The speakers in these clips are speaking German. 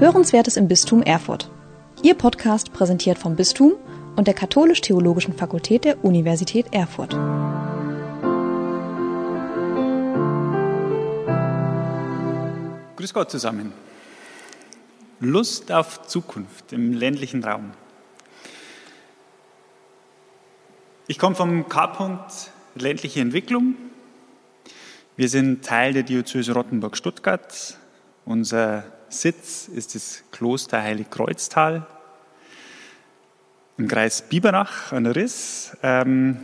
Hörenswertes im Bistum Erfurt. Ihr Podcast präsentiert vom Bistum und der Katholisch-Theologischen Fakultät der Universität Erfurt. Grüß Gott zusammen. Lust auf Zukunft im ländlichen Raum. Ich komme vom K-Punkt ländliche Entwicklung. Wir sind Teil der Diözese Rottenburg-Stuttgart. Unser Sitz ist das Kloster Heiligkreuztal im Kreis Biberach an der Riss. Ähm,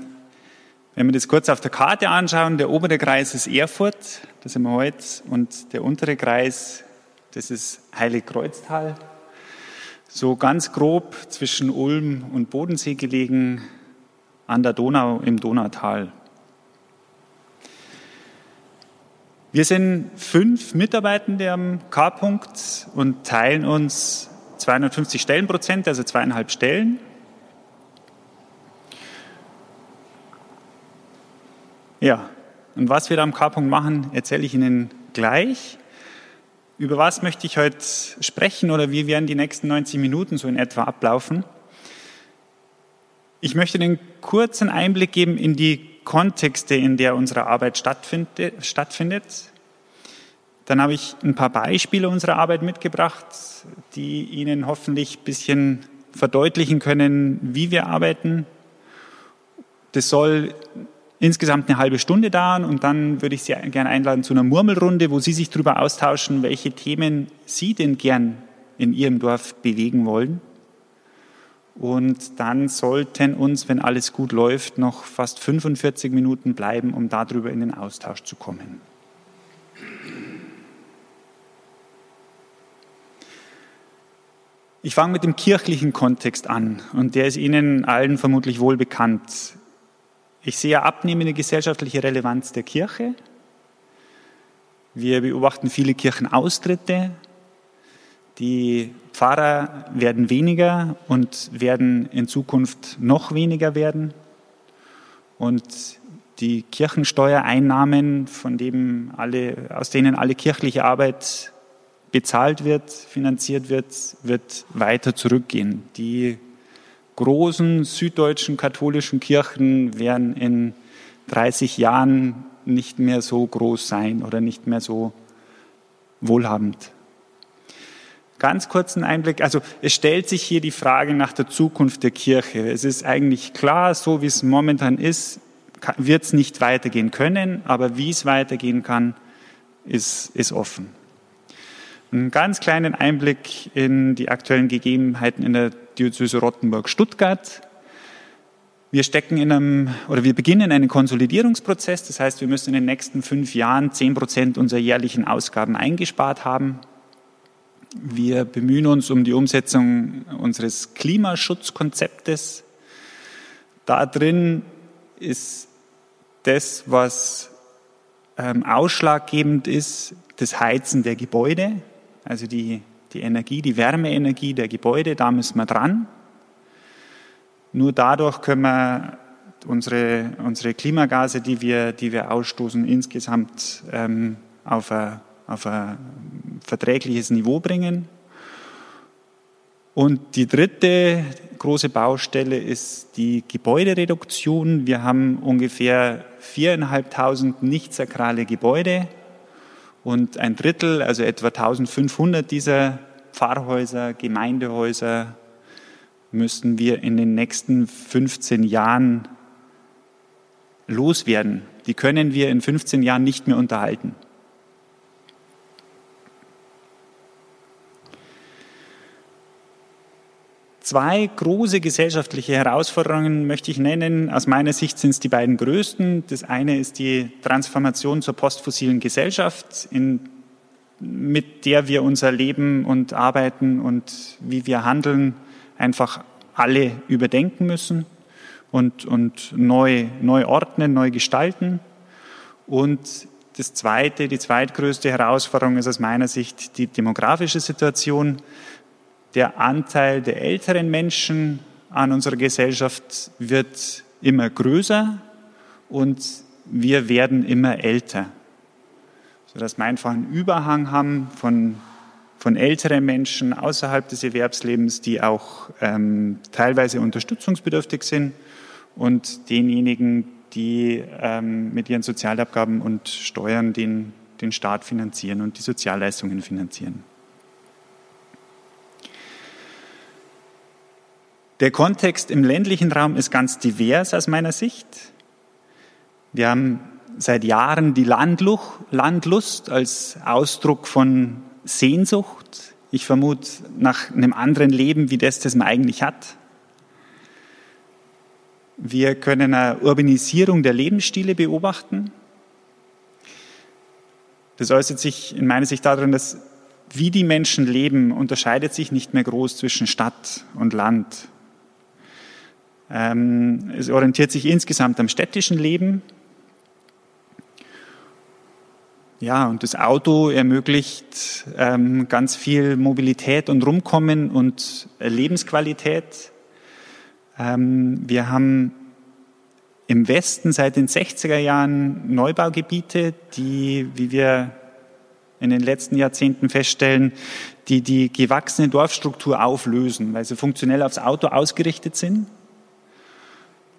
wenn wir das kurz auf der Karte anschauen, der obere Kreis ist Erfurt, da sind wir heute, und der untere Kreis, das ist Heiligkreuztal. So ganz grob zwischen Ulm und Bodensee gelegen, an der Donau im Donautal. Wir sind fünf Mitarbeitende am K-Punkt und teilen uns 250 Stellenprozent, also zweieinhalb Stellen. Ja, und was wir da am K-Punkt machen, erzähle ich Ihnen gleich. Über was möchte ich heute sprechen oder wie werden die nächsten 90 Minuten so in etwa ablaufen? Ich möchte einen kurzen Einblick geben in die Kontexte, in der unsere Arbeit stattfindet. Dann habe ich ein paar Beispiele unserer Arbeit mitgebracht, die Ihnen hoffentlich ein bisschen verdeutlichen können, wie wir arbeiten. Das soll insgesamt eine halbe Stunde dauern und dann würde ich Sie gerne einladen zu einer Murmelrunde, wo Sie sich darüber austauschen, welche Themen Sie denn gern in Ihrem Dorf bewegen wollen. Und dann sollten uns, wenn alles gut läuft, noch fast 45 Minuten bleiben, um darüber in den Austausch zu kommen. Ich fange mit dem kirchlichen Kontext an und der ist Ihnen allen vermutlich wohl bekannt. Ich sehe abnehmende gesellschaftliche Relevanz der Kirche. Wir beobachten viele Kirchenaustritte. Die Pfarrer werden weniger und werden in Zukunft noch weniger werden. Und die Kirchensteuereinnahmen, von dem alle, aus denen alle kirchliche Arbeit bezahlt wird, finanziert wird, wird weiter zurückgehen. Die großen süddeutschen katholischen Kirchen werden in 30 Jahren nicht mehr so groß sein oder nicht mehr so wohlhabend ganz kurzen Einblick. Also es stellt sich hier die Frage nach der Zukunft der Kirche. Es ist eigentlich klar, so wie es momentan ist, wird es nicht weitergehen können, aber wie es weitergehen kann, ist, ist offen. Einen ganz kleinen Einblick in die aktuellen Gegebenheiten in der Diözese Rottenburg-Stuttgart. Wir stecken in einem, oder wir beginnen einen Konsolidierungsprozess. Das heißt, wir müssen in den nächsten fünf Jahren zehn Prozent unserer jährlichen Ausgaben eingespart haben. Wir bemühen uns um die Umsetzung unseres Klimaschutzkonzeptes. Da drin ist das, was ähm, ausschlaggebend ist, das Heizen der Gebäude, also die, die Energie, die Wärmeenergie der Gebäude, da müssen wir dran. Nur dadurch können wir unsere, unsere Klimagase, die wir, die wir ausstoßen, insgesamt ähm, auf eine auf ein verträgliches Niveau bringen. Und die dritte große Baustelle ist die Gebäudereduktion. Wir haben ungefähr viereinhalbtausend nicht sakrale Gebäude und ein Drittel, also etwa 1500 dieser Pfarrhäuser, Gemeindehäuser müssen wir in den nächsten 15 Jahren loswerden. Die können wir in 15 Jahren nicht mehr unterhalten. Zwei große gesellschaftliche Herausforderungen möchte ich nennen. Aus meiner Sicht sind es die beiden größten. Das eine ist die Transformation zur postfossilen Gesellschaft, in, mit der wir unser Leben und Arbeiten und wie wir handeln einfach alle überdenken müssen und, und neu, neu ordnen, neu gestalten. Und das zweite, die zweitgrößte Herausforderung ist aus meiner Sicht die demografische Situation der Anteil der älteren Menschen an unserer Gesellschaft wird immer größer und wir werden immer älter, sodass wir einfach einen Überhang haben von von älteren Menschen außerhalb des Erwerbslebens, die auch ähm, teilweise unterstützungsbedürftig sind und denjenigen, die ähm, mit ihren Sozialabgaben und Steuern den, den Staat finanzieren und die Sozialleistungen finanzieren. Der Kontext im ländlichen Raum ist ganz divers aus meiner Sicht. Wir haben seit Jahren die Landlust als Ausdruck von Sehnsucht. Ich vermute nach einem anderen Leben wie das, das man eigentlich hat. Wir können eine Urbanisierung der Lebensstile beobachten. Das äußert sich in meiner Sicht darin, dass wie die Menschen leben, unterscheidet sich nicht mehr groß zwischen Stadt und Land. Ähm, es orientiert sich insgesamt am städtischen Leben. Ja, und das Auto ermöglicht ähm, ganz viel Mobilität und Rumkommen und Lebensqualität. Ähm, wir haben im Westen seit den 60er Jahren Neubaugebiete, die, wie wir in den letzten Jahrzehnten feststellen, die die gewachsene Dorfstruktur auflösen, weil sie funktionell aufs Auto ausgerichtet sind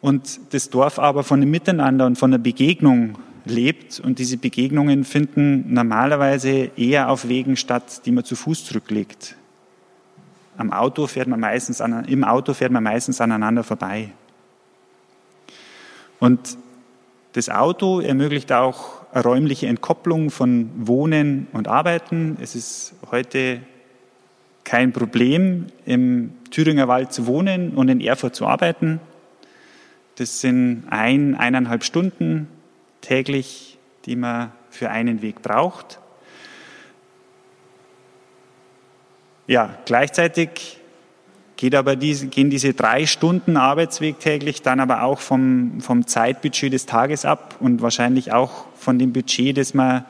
und das Dorf aber von dem Miteinander und von der Begegnung lebt und diese Begegnungen finden normalerweise eher auf Wegen statt, die man zu Fuß zurücklegt. Am Auto fährt man meistens an, Im Auto fährt man meistens aneinander vorbei. Und das Auto ermöglicht auch eine räumliche Entkopplung von Wohnen und Arbeiten. Es ist heute kein Problem, im Thüringer Wald zu wohnen und in Erfurt zu arbeiten. Das sind ein, eineinhalb Stunden täglich, die man für einen Weg braucht. Ja, gleichzeitig geht aber diese, gehen diese drei Stunden Arbeitsweg täglich dann aber auch vom, vom Zeitbudget des Tages ab und wahrscheinlich auch von dem Budget, das man,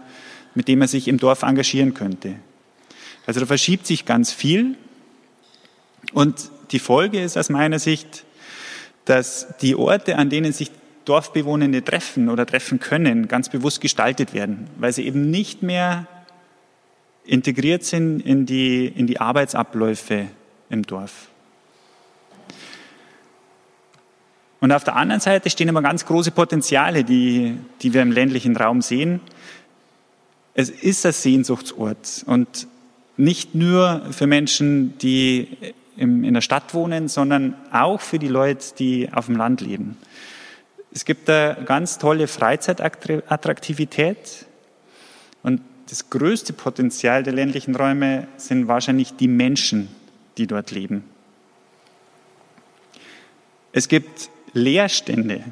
mit dem man sich im Dorf engagieren könnte. Also da verschiebt sich ganz viel. Und die Folge ist aus meiner Sicht, dass die Orte, an denen sich Dorfbewohnende treffen oder treffen können, ganz bewusst gestaltet werden, weil sie eben nicht mehr integriert sind in die, in die Arbeitsabläufe im Dorf. Und auf der anderen Seite stehen aber ganz große Potenziale, die, die wir im ländlichen Raum sehen. Es ist ein Sehnsuchtsort und nicht nur für Menschen, die in der Stadt wohnen, sondern auch für die Leute, die auf dem Land leben. Es gibt da ganz tolle Freizeitattraktivität und das größte Potenzial der ländlichen Räume sind wahrscheinlich die Menschen, die dort leben. Es gibt Leerstände.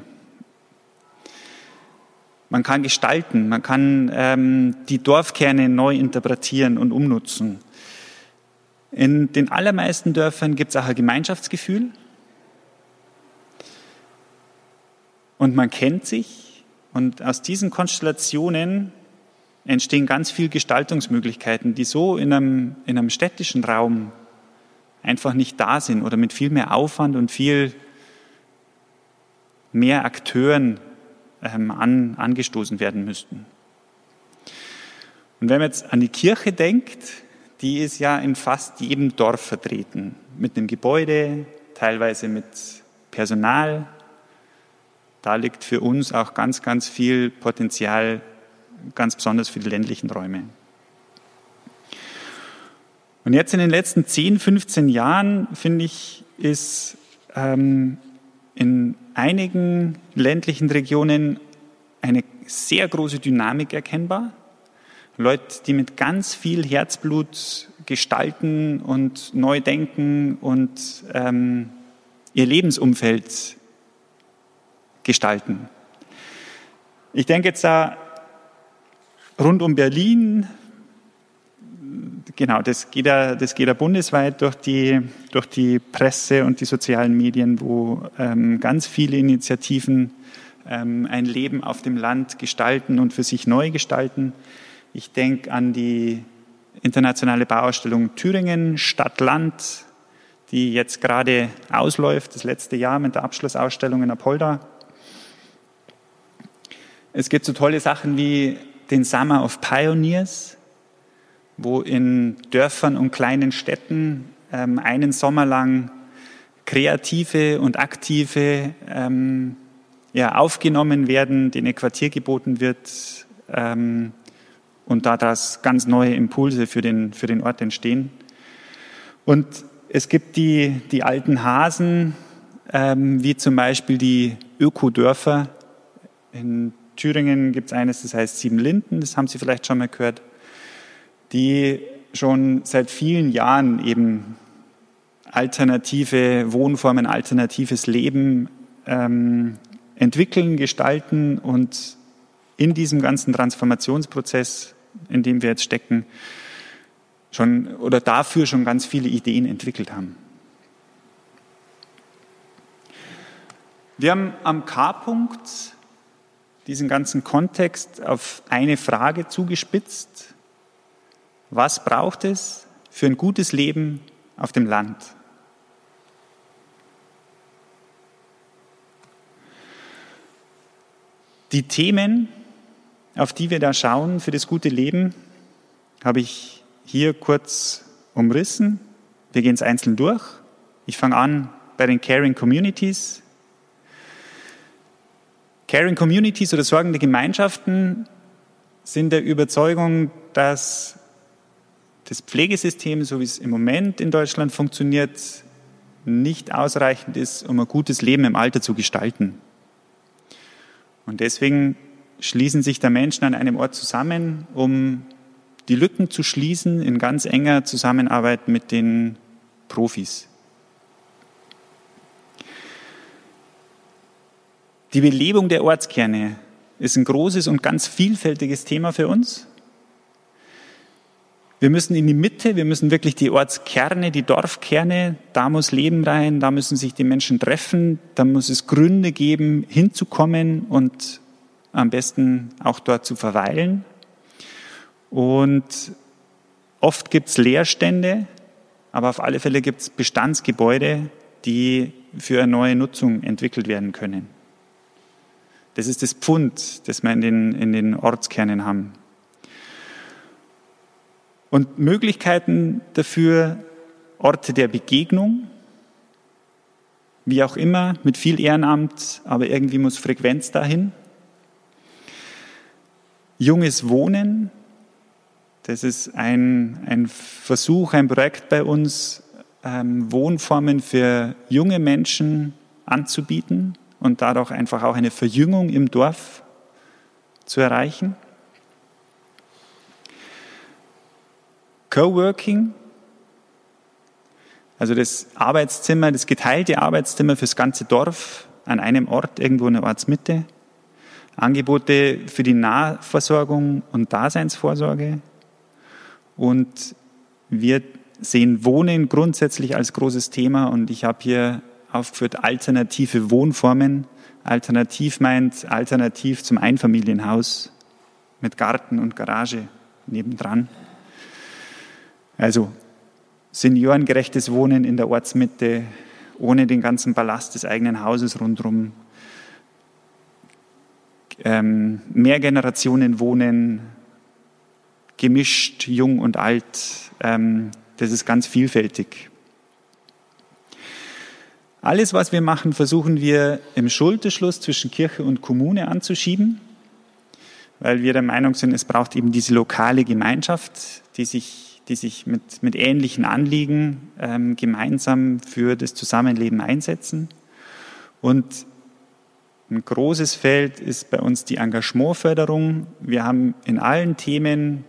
Man kann gestalten, man kann ähm, die Dorfkerne neu interpretieren und umnutzen. In den allermeisten Dörfern gibt es auch ein Gemeinschaftsgefühl. Und man kennt sich. Und aus diesen Konstellationen entstehen ganz viele Gestaltungsmöglichkeiten, die so in einem, in einem städtischen Raum einfach nicht da sind oder mit viel mehr Aufwand und viel mehr Akteuren ähm, an, angestoßen werden müssten. Und wenn man jetzt an die Kirche denkt, die ist ja in fast jedem Dorf vertreten, mit einem Gebäude, teilweise mit Personal. Da liegt für uns auch ganz, ganz viel Potenzial, ganz besonders für die ländlichen Räume. Und jetzt in den letzten 10, 15 Jahren, finde ich, ist ähm, in einigen ländlichen Regionen eine sehr große Dynamik erkennbar. Leute, die mit ganz viel Herzblut gestalten und neu denken und ähm, ihr Lebensumfeld gestalten. Ich denke jetzt da rund um Berlin, genau, das geht ja, das geht ja bundesweit durch die, durch die Presse und die sozialen Medien, wo ähm, ganz viele Initiativen ähm, ein Leben auf dem Land gestalten und für sich neu gestalten. Ich denke an die internationale Bauausstellung Thüringen, Stadt-Land, die jetzt gerade ausläuft, das letzte Jahr mit der Abschlussausstellung in Apolda. Es gibt so tolle Sachen wie den Summer of Pioneers, wo in Dörfern und kleinen Städten ähm, einen Sommer lang kreative und aktive ähm, ja, aufgenommen werden, denen Quartier geboten wird ähm, und daraus ganz neue Impulse für den, für den Ort entstehen. Und es gibt die, die alten Hasen, ähm, wie zum Beispiel die Ökodörfer. In Thüringen gibt es eines, das heißt Siebenlinden, das haben Sie vielleicht schon mal gehört, die schon seit vielen Jahren eben alternative Wohnformen, alternatives Leben ähm, entwickeln, gestalten und in diesem ganzen Transformationsprozess, in dem wir jetzt stecken, schon oder dafür schon ganz viele Ideen entwickelt haben. Wir haben am K-Punkt diesen ganzen Kontext auf eine Frage zugespitzt. Was braucht es für ein gutes Leben auf dem Land? Die Themen, auf die wir da schauen für das gute Leben, habe ich hier kurz umrissen. Wir gehen es einzeln durch. Ich fange an bei den Caring Communities. Caring Communities oder sorgende Gemeinschaften sind der Überzeugung, dass das Pflegesystem, so wie es im Moment in Deutschland funktioniert, nicht ausreichend ist, um ein gutes Leben im Alter zu gestalten. Und deswegen schließen sich da Menschen an einem Ort zusammen, um die Lücken zu schließen in ganz enger Zusammenarbeit mit den Profis. Die Belebung der Ortskerne ist ein großes und ganz vielfältiges Thema für uns. Wir müssen in die Mitte, wir müssen wirklich die Ortskerne, die Dorfkerne, da muss Leben rein, da müssen sich die Menschen treffen, da muss es Gründe geben, hinzukommen und am besten auch dort zu verweilen. Und oft gibt es Leerstände, aber auf alle Fälle gibt es Bestandsgebäude, die für eine neue Nutzung entwickelt werden können. Das ist das Pfund, das wir in den, in den Ortskernen haben. Und Möglichkeiten dafür, Orte der Begegnung, wie auch immer, mit viel Ehrenamt, aber irgendwie muss Frequenz dahin. Junges Wohnen, das ist ein, ein Versuch, ein Projekt bei uns, ähm, Wohnformen für junge Menschen anzubieten und dadurch einfach auch eine Verjüngung im Dorf zu erreichen. Coworking, also das Arbeitszimmer, das geteilte Arbeitszimmer fürs ganze Dorf an einem Ort, irgendwo in der Ortsmitte. Angebote für die Nahversorgung und Daseinsvorsorge. Und wir sehen Wohnen grundsätzlich als großes Thema und ich habe hier aufgeführt alternative Wohnformen. Alternativ meint alternativ zum Einfamilienhaus mit Garten und Garage nebendran. Also seniorengerechtes Wohnen in der Ortsmitte, ohne den ganzen Ballast des eigenen Hauses rundherum. Ähm, Generationen wohnen, gemischt, jung und alt. Ähm, das ist ganz vielfältig. Alles, was wir machen, versuchen wir im Schulterschluss zwischen Kirche und Kommune anzuschieben, weil wir der Meinung sind, es braucht eben diese lokale Gemeinschaft, die sich die sich mit, mit ähnlichen Anliegen ähm, gemeinsam für das Zusammenleben einsetzen. Und ein großes Feld ist bei uns die Engagementförderung. Wir haben in allen Themen,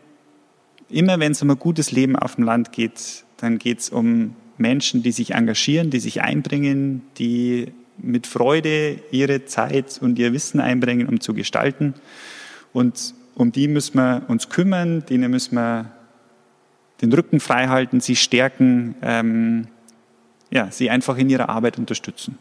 immer wenn es um ein gutes Leben auf dem Land geht, dann geht es um Menschen, die sich engagieren, die sich einbringen, die mit Freude ihre Zeit und ihr Wissen einbringen, um zu gestalten. Und um die müssen wir uns kümmern, denen müssen wir den Rücken frei halten, sie stärken, ähm, ja, sie einfach in ihrer Arbeit unterstützen.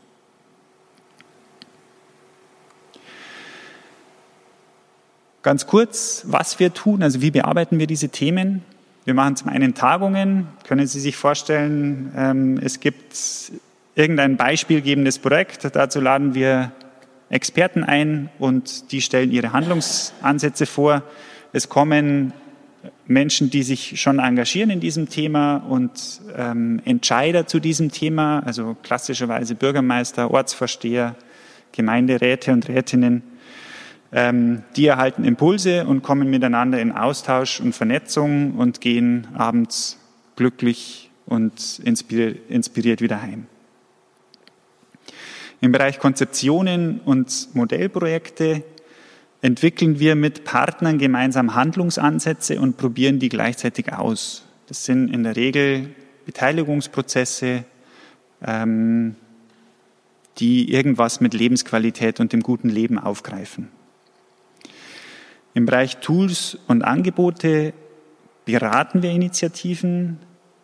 Ganz kurz, was wir tun, also wie bearbeiten wir diese Themen? Wir machen zum einen Tagungen. Können Sie sich vorstellen, ähm, es gibt irgendein beispielgebendes Projekt. Dazu laden wir Experten ein und die stellen ihre Handlungsansätze vor. Es kommen Menschen, die sich schon engagieren in diesem Thema und ähm, Entscheider zu diesem Thema, also klassischerweise Bürgermeister, Ortsvorsteher, Gemeinderäte und Rätinnen, die erhalten Impulse und kommen miteinander in Austausch und Vernetzung und gehen abends glücklich und inspiriert wieder heim. Im Bereich Konzeptionen und Modellprojekte entwickeln wir mit Partnern gemeinsam Handlungsansätze und probieren die gleichzeitig aus. Das sind in der Regel Beteiligungsprozesse, ähm, die irgendwas mit Lebensqualität und dem guten Leben aufgreifen. Im Bereich Tools und Angebote beraten wir Initiativen,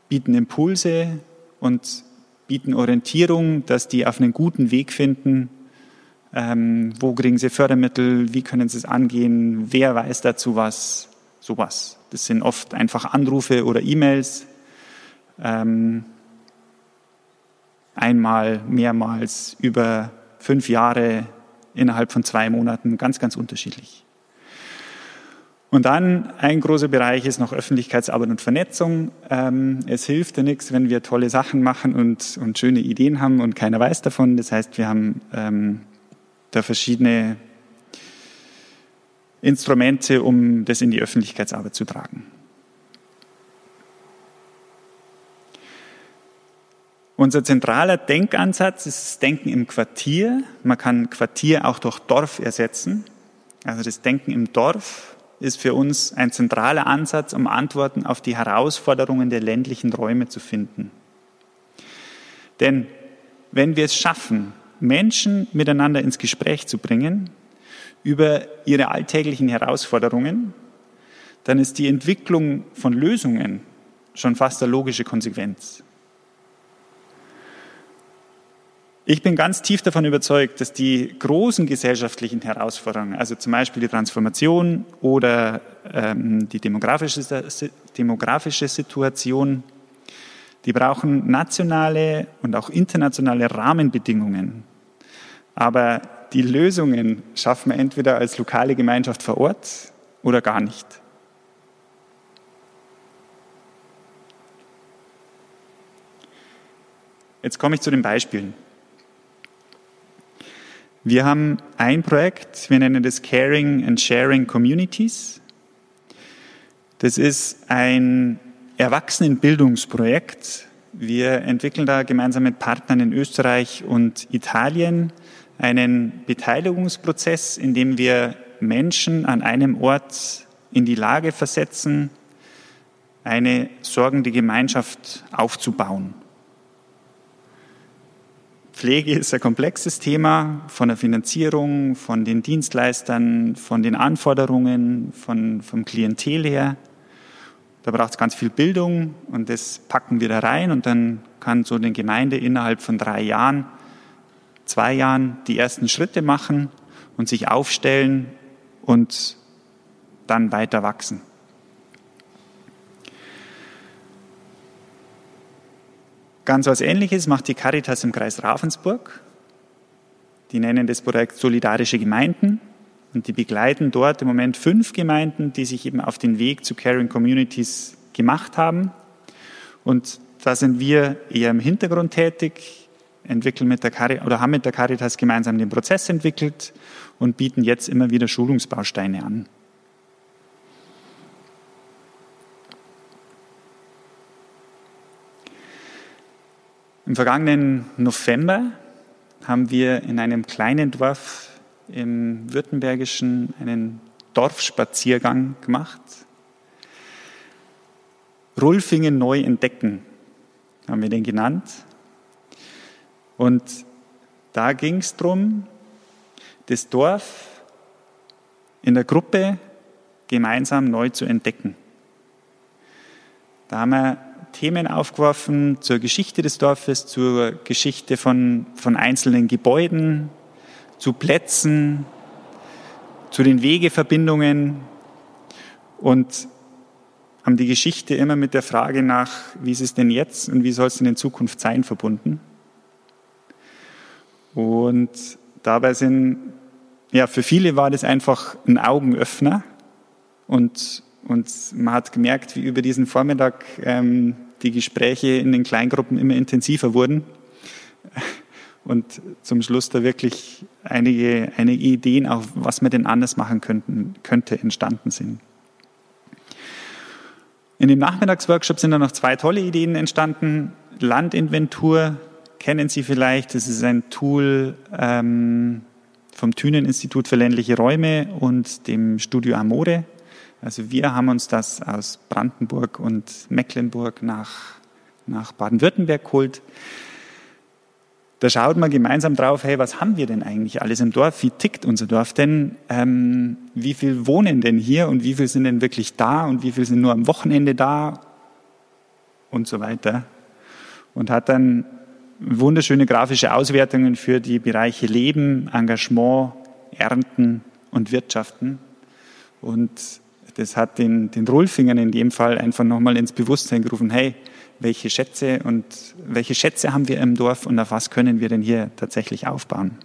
bieten Impulse und bieten Orientierung, dass die auf einen guten Weg finden. Ähm, wo kriegen sie Fördermittel? Wie können sie es angehen? Wer weiß dazu was? Sowas. Das sind oft einfach Anrufe oder E-Mails. Ähm, einmal, mehrmals, über fünf Jahre, innerhalb von zwei Monaten, ganz, ganz unterschiedlich. Und dann ein großer Bereich ist noch Öffentlichkeitsarbeit und Vernetzung. Ähm, es hilft ja nichts, wenn wir tolle Sachen machen und, und schöne Ideen haben und keiner weiß davon. Das heißt, wir haben ähm, da verschiedene Instrumente, um das in die Öffentlichkeitsarbeit zu tragen. Unser zentraler Denkansatz ist das Denken im Quartier. Man kann Quartier auch durch Dorf ersetzen. Also das Denken im Dorf ist für uns ein zentraler Ansatz, um Antworten auf die Herausforderungen der ländlichen Räume zu finden. Denn wenn wir es schaffen, Menschen miteinander ins Gespräch zu bringen über ihre alltäglichen Herausforderungen, dann ist die Entwicklung von Lösungen schon fast eine logische Konsequenz. Ich bin ganz tief davon überzeugt, dass die großen gesellschaftlichen Herausforderungen, also zum Beispiel die Transformation oder ähm, die demografische, demografische Situation, die brauchen nationale und auch internationale Rahmenbedingungen. Aber die Lösungen schaffen wir entweder als lokale Gemeinschaft vor Ort oder gar nicht. Jetzt komme ich zu den Beispielen. Wir haben ein Projekt, wir nennen das Caring and Sharing Communities. Das ist ein Erwachsenenbildungsprojekt. Wir entwickeln da gemeinsam mit Partnern in Österreich und Italien einen Beteiligungsprozess, in dem wir Menschen an einem Ort in die Lage versetzen, eine sorgende Gemeinschaft aufzubauen. Pflege ist ein komplexes Thema von der Finanzierung, von den Dienstleistern, von den Anforderungen, von, vom Klientel her. Da braucht es ganz viel Bildung und das packen wir da rein und dann kann so eine Gemeinde innerhalb von drei Jahren, zwei Jahren die ersten Schritte machen und sich aufstellen und dann weiter wachsen. Ganz was Ähnliches macht die Caritas im Kreis Ravensburg. Die nennen das Projekt Solidarische Gemeinden und die begleiten dort im Moment fünf Gemeinden, die sich eben auf den Weg zu Caring Communities gemacht haben. Und da sind wir eher im Hintergrund tätig, entwickeln mit der Caritas, oder haben mit der Caritas gemeinsam den Prozess entwickelt und bieten jetzt immer wieder Schulungsbausteine an. Im vergangenen November haben wir in einem kleinen Dorf im Württembergischen einen Dorfspaziergang gemacht. Rulfingen neu entdecken, haben wir den genannt. Und da ging es darum, das Dorf in der Gruppe gemeinsam neu zu entdecken. Da haben wir Themen aufgeworfen zur Geschichte des Dorfes, zur Geschichte von, von einzelnen Gebäuden, zu Plätzen, zu den Wegeverbindungen und haben die Geschichte immer mit der Frage nach, wie ist es denn jetzt und wie soll es denn in Zukunft sein, verbunden. Und dabei sind, ja, für viele war das einfach ein Augenöffner und Und man hat gemerkt, wie über diesen Vormittag ähm, die Gespräche in den Kleingruppen immer intensiver wurden und zum Schluss da wirklich einige, einige Ideen, auch was wir denn anders machen könnten, könnte, entstanden sind. In dem Nachmittagsworkshop sind dann noch zwei tolle Ideen entstanden. Landinventur kennen Sie vielleicht, das ist ein Tool ähm, vom Thünen-Institut für ländliche Räume und dem Studio Amore. Also wir haben uns das aus Brandenburg und Mecklenburg nach, nach Baden-Württemberg geholt. Da schaut man gemeinsam drauf, hey, was haben wir denn eigentlich alles im Dorf? Wie tickt unser Dorf denn? Ähm, wie viel wohnen denn hier und wie viel sind denn wirklich da und wie viel sind nur am Wochenende da? Und so weiter. Und hat dann wunderschöne grafische Auswertungen für die Bereiche Leben, Engagement, Ernten und Wirtschaften. Und das hat den, den Rohlfingern in dem Fall einfach nochmal ins Bewusstsein gerufen, hey, welche Schätze und welche Schätze haben wir im Dorf und auf was können wir denn hier tatsächlich aufbauen.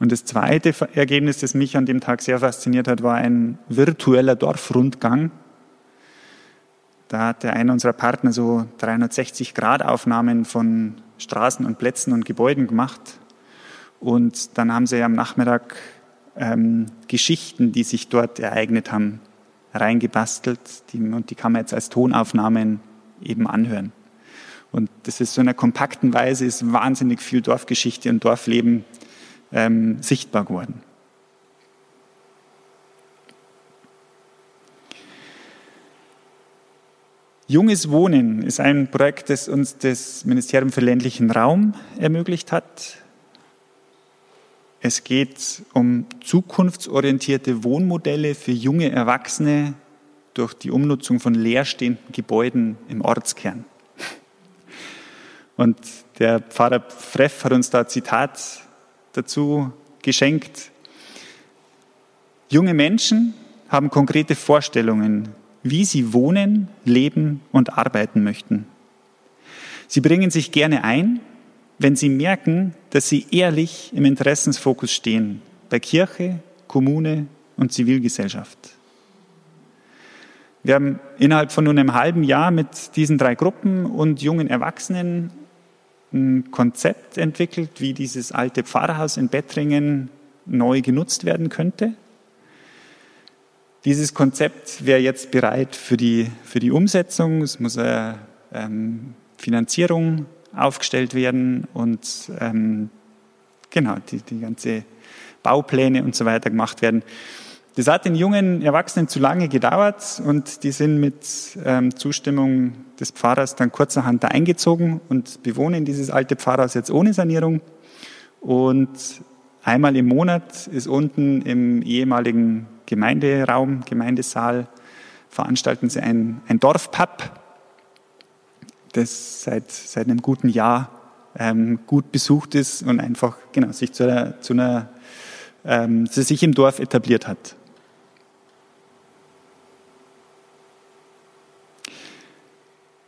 Und das zweite Ergebnis, das mich an dem Tag sehr fasziniert hat, war ein virtueller Dorfrundgang. Da hat der eine unserer Partner so 360-Grad-Aufnahmen von Straßen und Plätzen und Gebäuden gemacht. Und dann haben sie am Nachmittag ähm, Geschichten, die sich dort ereignet haben, reingebastelt die, und die kann man jetzt als Tonaufnahmen eben anhören. Und das ist so in einer kompakten Weise, ist wahnsinnig viel Dorfgeschichte und Dorfleben ähm, sichtbar geworden. Junges Wohnen ist ein Projekt, das uns das Ministerium für ländlichen Raum ermöglicht hat. Es geht um zukunftsorientierte Wohnmodelle für junge Erwachsene durch die Umnutzung von leerstehenden Gebäuden im Ortskern. Und der Pfarrer Freff hat uns da ein Zitat dazu geschenkt. Junge Menschen haben konkrete Vorstellungen, wie sie wohnen, leben und arbeiten möchten. Sie bringen sich gerne ein wenn sie merken, dass sie ehrlich im Interessensfokus stehen bei Kirche, Kommune und Zivilgesellschaft. Wir haben innerhalb von nur einem halben Jahr mit diesen drei Gruppen und jungen Erwachsenen ein Konzept entwickelt, wie dieses alte Pfarrhaus in Bettringen neu genutzt werden könnte. Dieses Konzept wäre jetzt bereit für die, für die Umsetzung. Es muss eine ähm, Finanzierung aufgestellt werden und ähm, genau, die, die ganze Baupläne und so weiter gemacht werden. Das hat den jungen Erwachsenen zu lange gedauert und die sind mit ähm, Zustimmung des Pfarrers dann kurzerhand da eingezogen und bewohnen dieses alte Pfarrhaus jetzt ohne Sanierung. Und einmal im Monat ist unten im ehemaligen Gemeinderaum, Gemeindesaal, veranstalten sie ein, ein Dorfpub das seit, seit einem guten Jahr ähm, gut besucht ist und einfach genau, sich zu einer, zu einer ähm, sich im Dorf etabliert hat.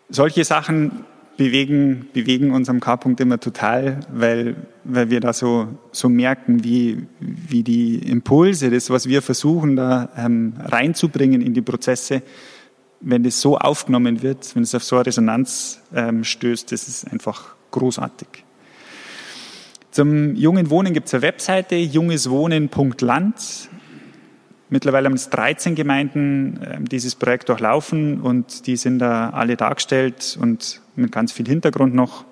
Solche Sachen bewegen, bewegen uns am K-Punkt immer total, weil, weil wir da so, so merken, wie, wie die Impulse, das, was wir versuchen, da ähm, reinzubringen in die Prozesse, wenn das so aufgenommen wird, wenn es auf so eine Resonanz ähm, stößt, das ist einfach großartig. Zum jungen Wohnen gibt es eine Webseite, jungeswohnen.land. Mittlerweile haben es 13 Gemeinden äh, dieses Projekt durchlaufen und die sind da alle dargestellt und mit ganz viel Hintergrund noch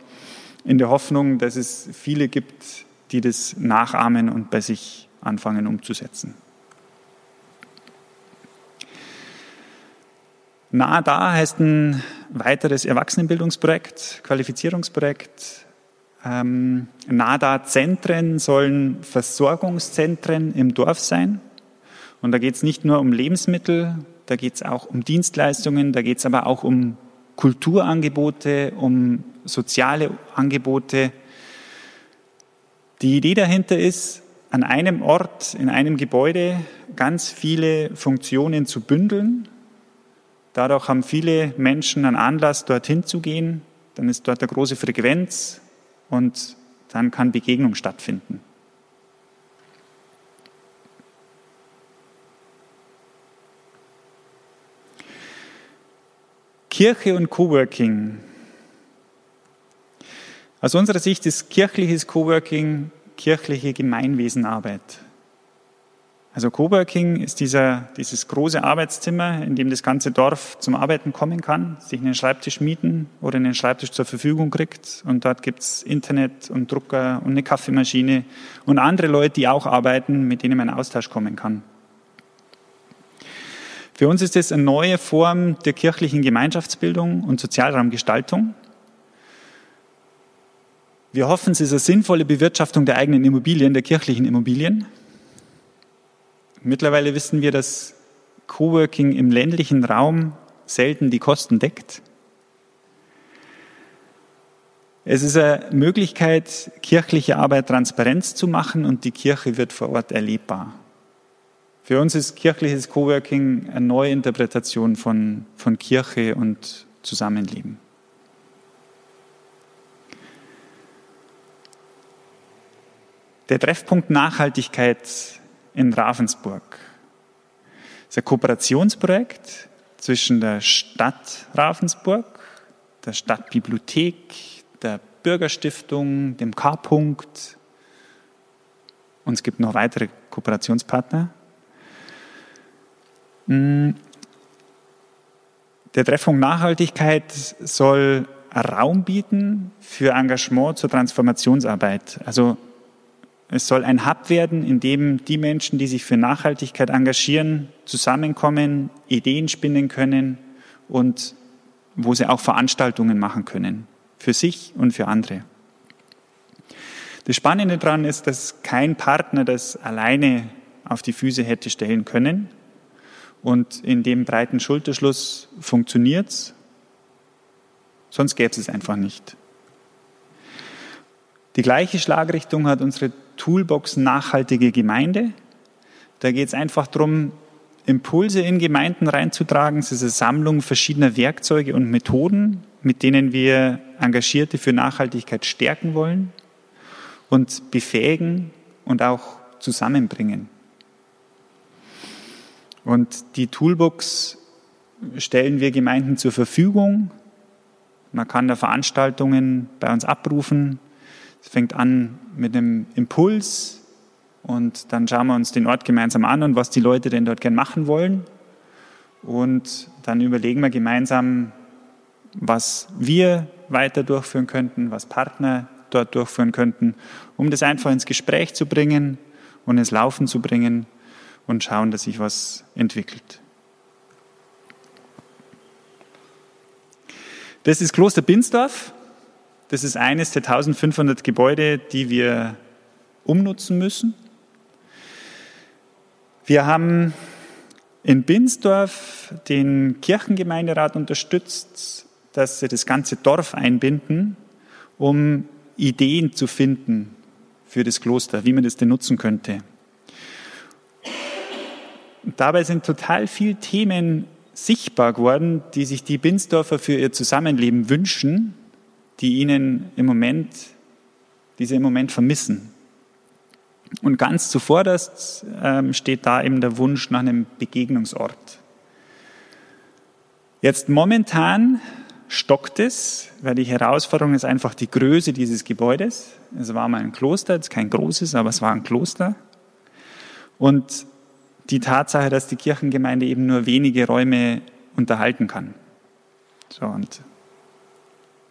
in der Hoffnung, dass es viele gibt, die das nachahmen und bei sich anfangen umzusetzen. Nahe da heißt ein weiteres Erwachsenenbildungsprojekt, Qualifizierungsprojekt. Ähm, NADA-Zentren sollen Versorgungszentren im Dorf sein. Und da geht es nicht nur um Lebensmittel, da geht es auch um Dienstleistungen, da geht es aber auch um Kulturangebote, um soziale Angebote. Die Idee dahinter ist, an einem Ort, in einem Gebäude ganz viele Funktionen zu bündeln Dadurch haben viele Menschen einen Anlass, dorthin zu gehen. Dann ist dort eine große Frequenz und dann kann Begegnung stattfinden. Kirche und Coworking. Aus unserer Sicht ist kirchliches Coworking kirchliche Gemeinwesenarbeit. Also Coworking ist dieser, dieses große Arbeitszimmer, in dem das ganze Dorf zum Arbeiten kommen kann, sich einen Schreibtisch mieten oder einen Schreibtisch zur Verfügung kriegt. Und dort gibt's Internet und Drucker und eine Kaffeemaschine und andere Leute, die auch arbeiten, mit denen man in Austausch kommen kann. Für uns ist das eine neue Form der kirchlichen Gemeinschaftsbildung und Sozialraumgestaltung. Wir hoffen, es ist eine sinnvolle Bewirtschaftung der eigenen Immobilien, der kirchlichen Immobilien. Mittlerweile wissen wir, dass Coworking im ländlichen Raum selten die Kosten deckt. Es ist eine Möglichkeit, kirchliche Arbeit Transparenz zu machen und die Kirche wird vor Ort erlebbar. Für uns ist kirchliches Coworking eine neue Interpretation von, von Kirche und Zusammenleben. Der Treffpunkt Nachhaltigkeit in Ravensburg. Das ist ein Kooperationsprojekt zwischen der Stadt Ravensburg, der Stadtbibliothek, der Bürgerstiftung, dem K-Punkt und es gibt noch weitere Kooperationspartner. Mm. Der Treffpunkt Nachhaltigkeit soll Raum bieten für Engagement zur Transformationsarbeit. Also es soll ein Hub werden, in dem die Menschen, die sich für Nachhaltigkeit engagieren, zusammenkommen, Ideen spinnen können und wo sie auch Veranstaltungen machen können. Für sich und für andere. Das Spannende daran ist, dass kein Partner das alleine auf die Füße hätte stellen können. Und in dem breiten Schulterschluss funktioniert es. Sonst gäbe es es einfach nicht. Die gleiche Schlagrichtung hat unsere Toolbox Nachhaltige Gemeinde. Da geht es einfach darum, Impulse in Gemeinden reinzutragen. Es ist eine Sammlung verschiedener Werkzeuge und Methoden, mit denen wir Engagierte für Nachhaltigkeit stärken wollen und befähigen und auch zusammenbringen. Und die Toolbox stellen wir Gemeinden zur Verfügung. Man kann da Veranstaltungen bei uns abrufen. Es fängt an mit einem Impuls und dann schauen wir uns den Ort gemeinsam an und was die Leute denn dort gern machen wollen. Und dann überlegen wir gemeinsam, was wir weiter durchführen könnten, was Partner dort durchführen könnten, um das einfach ins Gespräch zu bringen und ins Laufen zu bringen und schauen, dass sich was entwickelt. Das ist Kloster Binsdorf. Das ist eines der 1500 Gebäude, die wir umnutzen müssen. Wir haben in Binsdorf den Kirchengemeinderat unterstützt, dass sie das ganze Dorf einbinden, um Ideen zu finden für das Kloster, wie man das denn nutzen könnte. dabei sind total viele Themen sichtbar geworden, die sich die Binsdorfer für ihr Zusammenleben wünschen die ihnen im Moment, die sie im Moment vermissen. Und ganz zuvorderst ähm, steht da eben der Wunsch nach einem Begegnungsort. Jetzt momentan stockt es, weil die Herausforderung ist einfach die Größe dieses Gebäudes. Es war mal ein Kloster, jetzt kein großes, aber es war ein Kloster. Und die Tatsache, dass die Kirchengemeinde eben nur wenige Räume unterhalten kann. So, und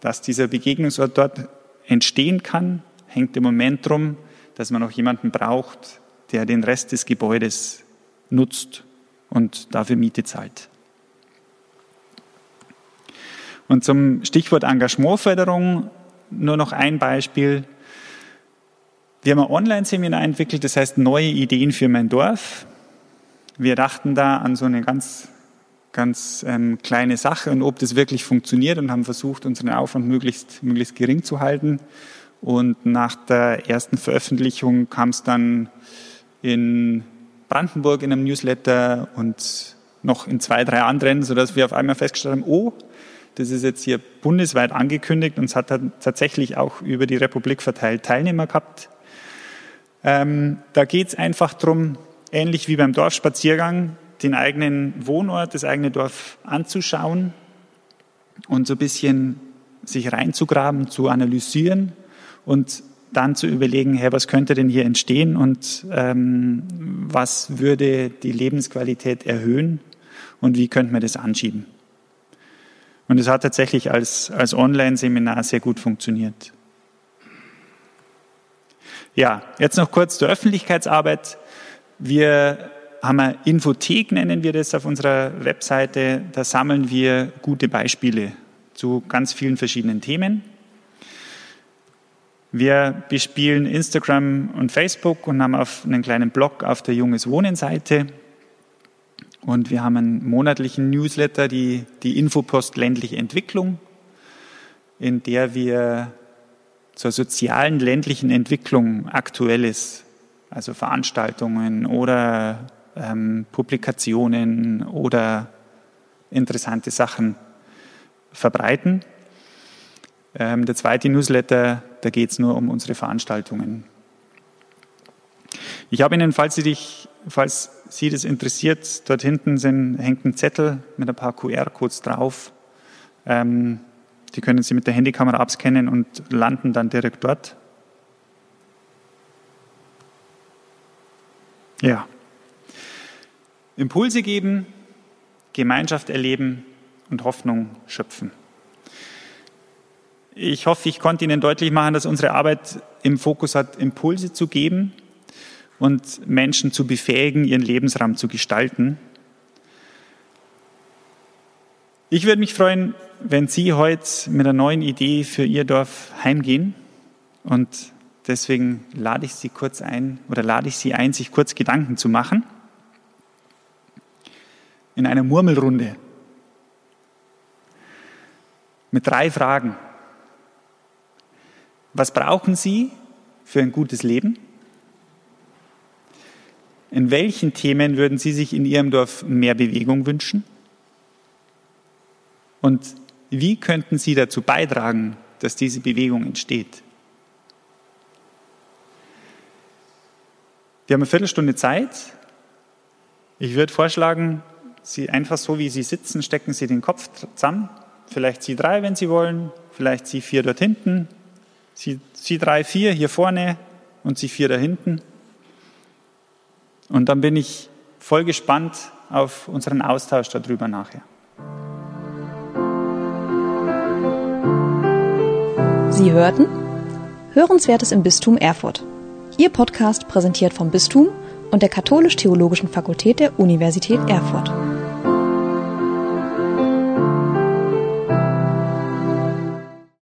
dass dieser Begegnungsort dort entstehen kann, hängt im Moment darum, dass man noch jemanden braucht, der den Rest des Gebäudes nutzt und dafür Miete zahlt. Und zum Stichwort Engagementförderung nur noch ein Beispiel. Wir haben ein Online-Seminar entwickelt, das heißt neue Ideen für mein Dorf. Wir dachten da an so eine ganz ganz ähm, kleine Sache und ob das wirklich funktioniert und haben versucht, unseren Aufwand möglichst, möglichst gering zu halten. Und nach der ersten Veröffentlichung kam es dann in Brandenburg in einem Newsletter und noch in zwei, drei anderen, sodass wir auf einmal festgestellt haben, oh, das ist jetzt hier bundesweit angekündigt und es hat tatsächlich auch über die Republik verteilt Teilnehmer gehabt. Ähm, da geht es einfach darum, ähnlich wie beim Dorfspaziergang, den eigenen Wohnort, das eigene Dorf anzuschauen und so ein bisschen sich reinzugraben, zu analysieren und dann zu überlegen, hey, was könnte denn hier entstehen und ähm, was würde die Lebensqualität erhöhen und wie könnte man das anschieben. Und es hat tatsächlich als, als Online-Seminar sehr gut funktioniert. Ja, jetzt noch kurz zur Öffentlichkeitsarbeit. Wir haben eine Infothek, nennen wir das auf unserer Webseite. Da sammeln wir gute Beispiele zu ganz vielen verschiedenen Themen. Wir bespielen Instagram und Facebook und haben auf einen kleinen Blog auf der Junges Wohnen Seite. Und wir haben einen monatlichen Newsletter, die, die Infopost ländliche Entwicklung, in der wir zur sozialen ländlichen Entwicklung Aktuelles, also Veranstaltungen oder ähm, Publikationen oder interessante Sachen verbreiten. Ähm, der zweite Newsletter, da geht es nur um unsere Veranstaltungen. Ich habe Ihnen, falls Sie, dich, falls Sie das interessiert, dort hinten sind, hängt ein Zettel mit ein paar QR-Codes drauf. Ähm, die können Sie mit der Handykamera abscannen und landen dann direkt dort. Ja. Impulse geben, Gemeinschaft erleben und Hoffnung schöpfen. Ich hoffe, ich konnte Ihnen deutlich machen, dass unsere Arbeit im Fokus hat, Impulse zu geben und Menschen zu befähigen, ihren Lebensraum zu gestalten. Ich würde mich freuen, wenn Sie heute mit einer neuen Idee für Ihr Dorf heimgehen. Und deswegen lade ich Sie kurz ein oder lade ich Sie ein, sich kurz Gedanken zu machen. In einer Murmelrunde. Mit drei Fragen. Was brauchen Sie für ein gutes Leben? In welchen Themen würden Sie sich in Ihrem Dorf mehr Bewegung wünschen? Und wie könnten Sie dazu beitragen, dass diese Bewegung entsteht? Wir haben eine Viertelstunde Zeit. Ich würde vorschlagen, Sie einfach so, wie Sie sitzen, stecken Sie den Kopf zusammen. Vielleicht Sie drei, wenn Sie wollen. Vielleicht Sie vier dort hinten. Sie, Sie drei, vier hier vorne und Sie vier da hinten. Und dann bin ich voll gespannt auf unseren Austausch darüber nachher. Sie hörten Hörenswertes im Bistum Erfurt. Ihr Podcast präsentiert vom Bistum und der Katholisch-Theologischen Fakultät der Universität Erfurt.